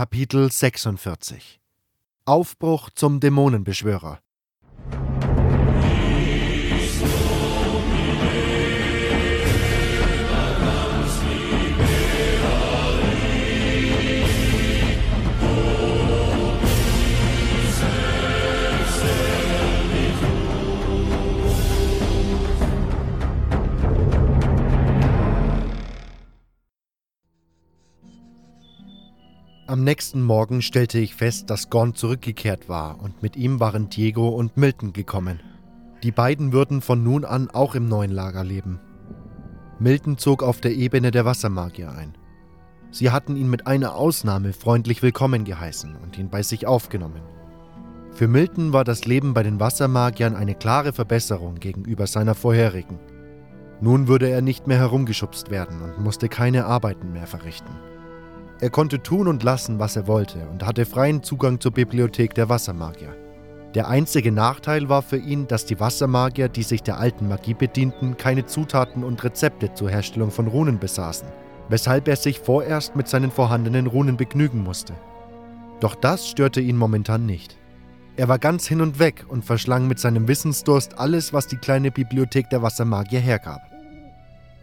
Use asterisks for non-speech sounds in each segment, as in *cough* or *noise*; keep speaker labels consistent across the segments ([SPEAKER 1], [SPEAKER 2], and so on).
[SPEAKER 1] Kapitel 46 Aufbruch zum Dämonenbeschwörer Am nächsten Morgen stellte ich fest, dass Gorn zurückgekehrt war und mit ihm waren Diego und Milton gekommen. Die beiden würden von nun an auch im neuen Lager leben. Milton zog auf der Ebene der Wassermagier ein. Sie hatten ihn mit einer Ausnahme freundlich willkommen geheißen und ihn bei sich aufgenommen. Für Milton war das Leben bei den Wassermagiern eine klare Verbesserung gegenüber seiner vorherigen. Nun würde er nicht mehr herumgeschubst werden und musste keine Arbeiten mehr verrichten. Er konnte tun und lassen, was er wollte und hatte freien Zugang zur Bibliothek der Wassermagier. Der einzige Nachteil war für ihn, dass die Wassermagier, die sich der alten Magie bedienten, keine Zutaten und Rezepte zur Herstellung von Runen besaßen, weshalb er sich vorerst mit seinen vorhandenen Runen begnügen musste. Doch das störte ihn momentan nicht. Er war ganz hin und weg und verschlang mit seinem Wissensdurst alles, was die kleine Bibliothek der Wassermagier hergab.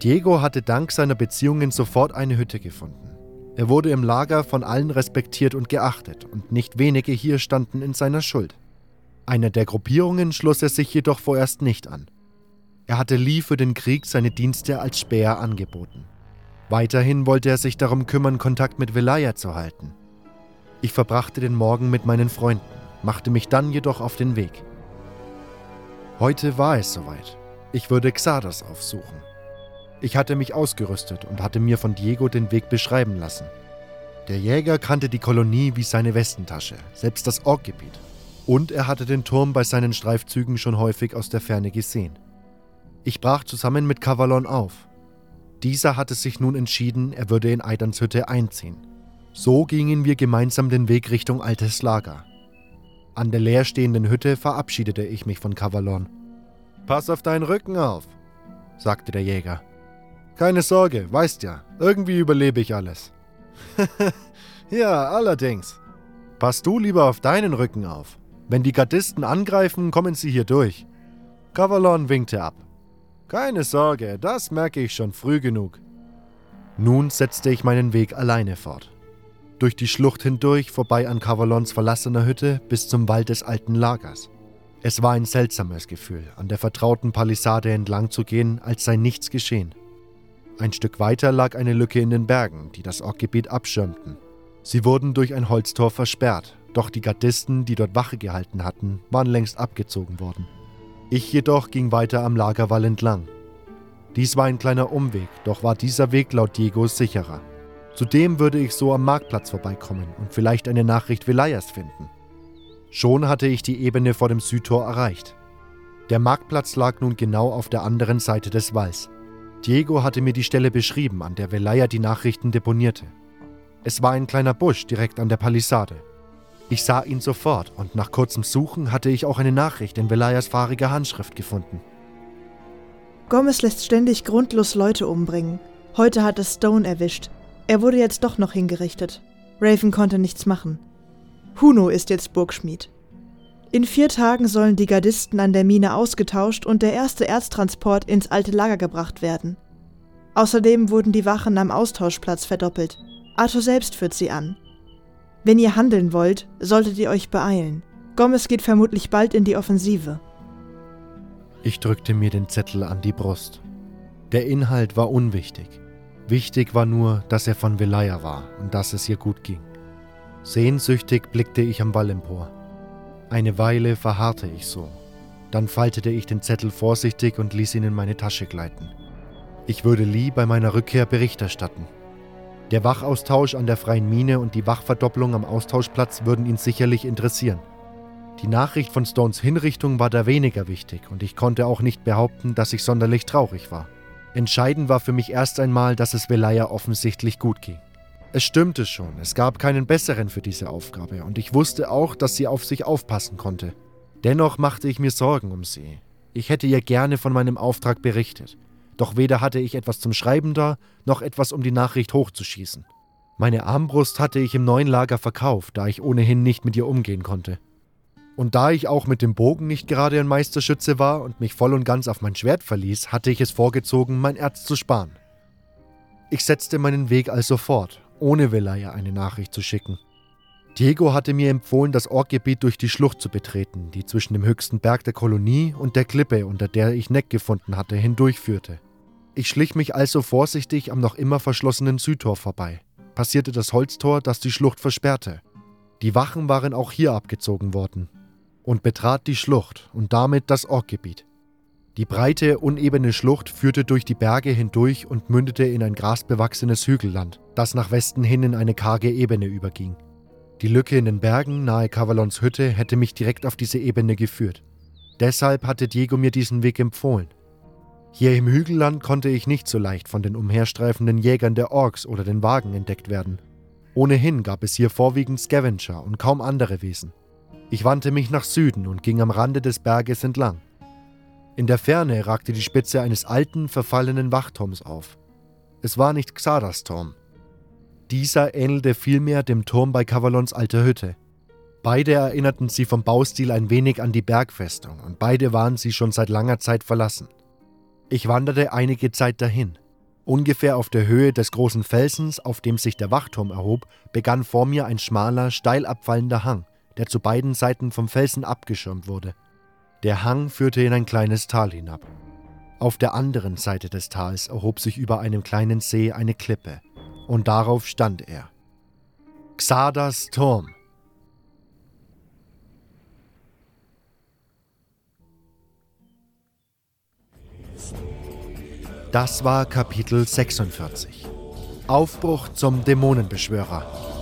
[SPEAKER 1] Diego hatte dank seiner Beziehungen sofort eine Hütte gefunden. Er wurde im Lager von allen respektiert und geachtet, und nicht wenige hier standen in seiner Schuld. Einer der Gruppierungen schloss er sich jedoch vorerst nicht an. Er hatte Lee für den Krieg seine Dienste als Späher angeboten. Weiterhin wollte er sich darum kümmern, Kontakt mit Velaya zu halten. Ich verbrachte den Morgen mit meinen Freunden, machte mich dann jedoch auf den Weg. Heute war es soweit. Ich würde Xardas aufsuchen. Ich hatte mich ausgerüstet und hatte mir von Diego den Weg beschreiben lassen. Der Jäger kannte die Kolonie wie seine Westentasche, selbst das Orkgebiet. Und er hatte den Turm bei seinen Streifzügen schon häufig aus der Ferne gesehen. Ich brach zusammen mit Cavalon auf. Dieser hatte sich nun entschieden, er würde in Eidans Hütte einziehen. So gingen wir gemeinsam den Weg Richtung Altes Lager. An der leerstehenden Hütte verabschiedete ich mich von Cavalon. Pass auf deinen Rücken auf, sagte der Jäger. Keine Sorge, weißt ja, irgendwie überlebe ich alles. *laughs* ja, allerdings. Pass du lieber auf deinen Rücken auf. Wenn die Gardisten angreifen, kommen sie hier durch. Cavalon winkte ab. Keine Sorge, das merke ich schon früh genug. Nun setzte ich meinen Weg alleine fort. Durch die Schlucht hindurch, vorbei an Cavalons verlassener Hütte, bis zum Wald des alten Lagers. Es war ein seltsames Gefühl, an der vertrauten Palisade entlang zu gehen, als sei nichts geschehen. Ein Stück weiter lag eine Lücke in den Bergen, die das Orkgebiet abschirmten. Sie wurden durch ein Holztor versperrt, doch die Gardisten, die dort Wache gehalten hatten, waren längst abgezogen worden. Ich jedoch ging weiter am Lagerwall entlang. Dies war ein kleiner Umweg, doch war dieser Weg laut Diego sicherer. Zudem würde ich so am Marktplatz vorbeikommen und vielleicht eine Nachricht Velayas finden. Schon hatte ich die Ebene vor dem Südtor erreicht. Der Marktplatz lag nun genau auf der anderen Seite des Walls. Diego hatte mir die Stelle beschrieben, an der Velaya die Nachrichten deponierte. Es war ein kleiner Busch direkt an der Palisade. Ich sah ihn sofort und nach kurzem Suchen hatte ich auch eine Nachricht in Velayas fahriger Handschrift gefunden.
[SPEAKER 2] Gomez lässt ständig grundlos Leute umbringen. Heute hat es Stone erwischt. Er wurde jetzt doch noch hingerichtet. Raven konnte nichts machen. Huno ist jetzt Burgschmied. In vier Tagen sollen die Gardisten an der Mine ausgetauscht und der erste Erztransport ins alte Lager gebracht werden. Außerdem wurden die Wachen am Austauschplatz verdoppelt. Arthur selbst führt sie an. Wenn ihr handeln wollt, solltet ihr euch beeilen. Gomez geht vermutlich bald in die Offensive.
[SPEAKER 1] Ich drückte mir den Zettel an die Brust. Der Inhalt war unwichtig. Wichtig war nur, dass er von Velaya war und dass es ihr gut ging. Sehnsüchtig blickte ich am Wall empor. Eine Weile verharrte ich so. Dann faltete ich den Zettel vorsichtig und ließ ihn in meine Tasche gleiten. Ich würde Lee bei meiner Rückkehr Bericht erstatten. Der Wachaustausch an der freien Mine und die Wachverdopplung am Austauschplatz würden ihn sicherlich interessieren. Die Nachricht von Stones Hinrichtung war da weniger wichtig und ich konnte auch nicht behaupten, dass ich sonderlich traurig war. Entscheidend war für mich erst einmal, dass es Velaya offensichtlich gut ging. Es stimmte schon, es gab keinen besseren für diese Aufgabe und ich wusste auch, dass sie auf sich aufpassen konnte. Dennoch machte ich mir Sorgen um sie. Ich hätte ihr gerne von meinem Auftrag berichtet, doch weder hatte ich etwas zum Schreiben da, noch etwas, um die Nachricht hochzuschießen. Meine Armbrust hatte ich im neuen Lager verkauft, da ich ohnehin nicht mit ihr umgehen konnte. Und da ich auch mit dem Bogen nicht gerade ein Meisterschütze war und mich voll und ganz auf mein Schwert verließ, hatte ich es vorgezogen, mein Erz zu sparen. Ich setzte meinen Weg also fort, ohne Velaya eine Nachricht zu schicken. Diego hatte mir empfohlen, das Orkgebiet durch die Schlucht zu betreten, die zwischen dem höchsten Berg der Kolonie und der Klippe, unter der ich Neck gefunden hatte, hindurchführte. Ich schlich mich also vorsichtig am noch immer verschlossenen Südtor vorbei, passierte das Holztor, das die Schlucht versperrte. Die Wachen waren auch hier abgezogen worden und betrat die Schlucht und damit das Orkgebiet. Die breite, unebene Schlucht führte durch die Berge hindurch und mündete in ein grasbewachsenes Hügelland, das nach Westen hin in eine karge Ebene überging. Die Lücke in den Bergen nahe Cavalons Hütte hätte mich direkt auf diese Ebene geführt. Deshalb hatte Diego mir diesen Weg empfohlen. Hier im Hügelland konnte ich nicht so leicht von den umherstreifenden Jägern der Orks oder den Wagen entdeckt werden. Ohnehin gab es hier vorwiegend Scavenger und kaum andere Wesen. Ich wandte mich nach Süden und ging am Rande des Berges entlang. In der Ferne ragte die Spitze eines alten, verfallenen Wachturms auf. Es war nicht Xadas Turm, dieser ähnelte vielmehr dem Turm bei Cavalons alter Hütte. Beide erinnerten sie vom Baustil ein wenig an die Bergfestung und beide waren sie schon seit langer Zeit verlassen. Ich wanderte einige Zeit dahin. Ungefähr auf der Höhe des großen Felsens, auf dem sich der Wachturm erhob, begann vor mir ein schmaler, steil abfallender Hang, der zu beiden Seiten vom Felsen abgeschirmt wurde. Der Hang führte in ein kleines Tal hinab. Auf der anderen Seite des Tals erhob sich über einem kleinen See eine Klippe, und darauf stand er. Xadas Turm. Das war Kapitel 46. Aufbruch zum Dämonenbeschwörer.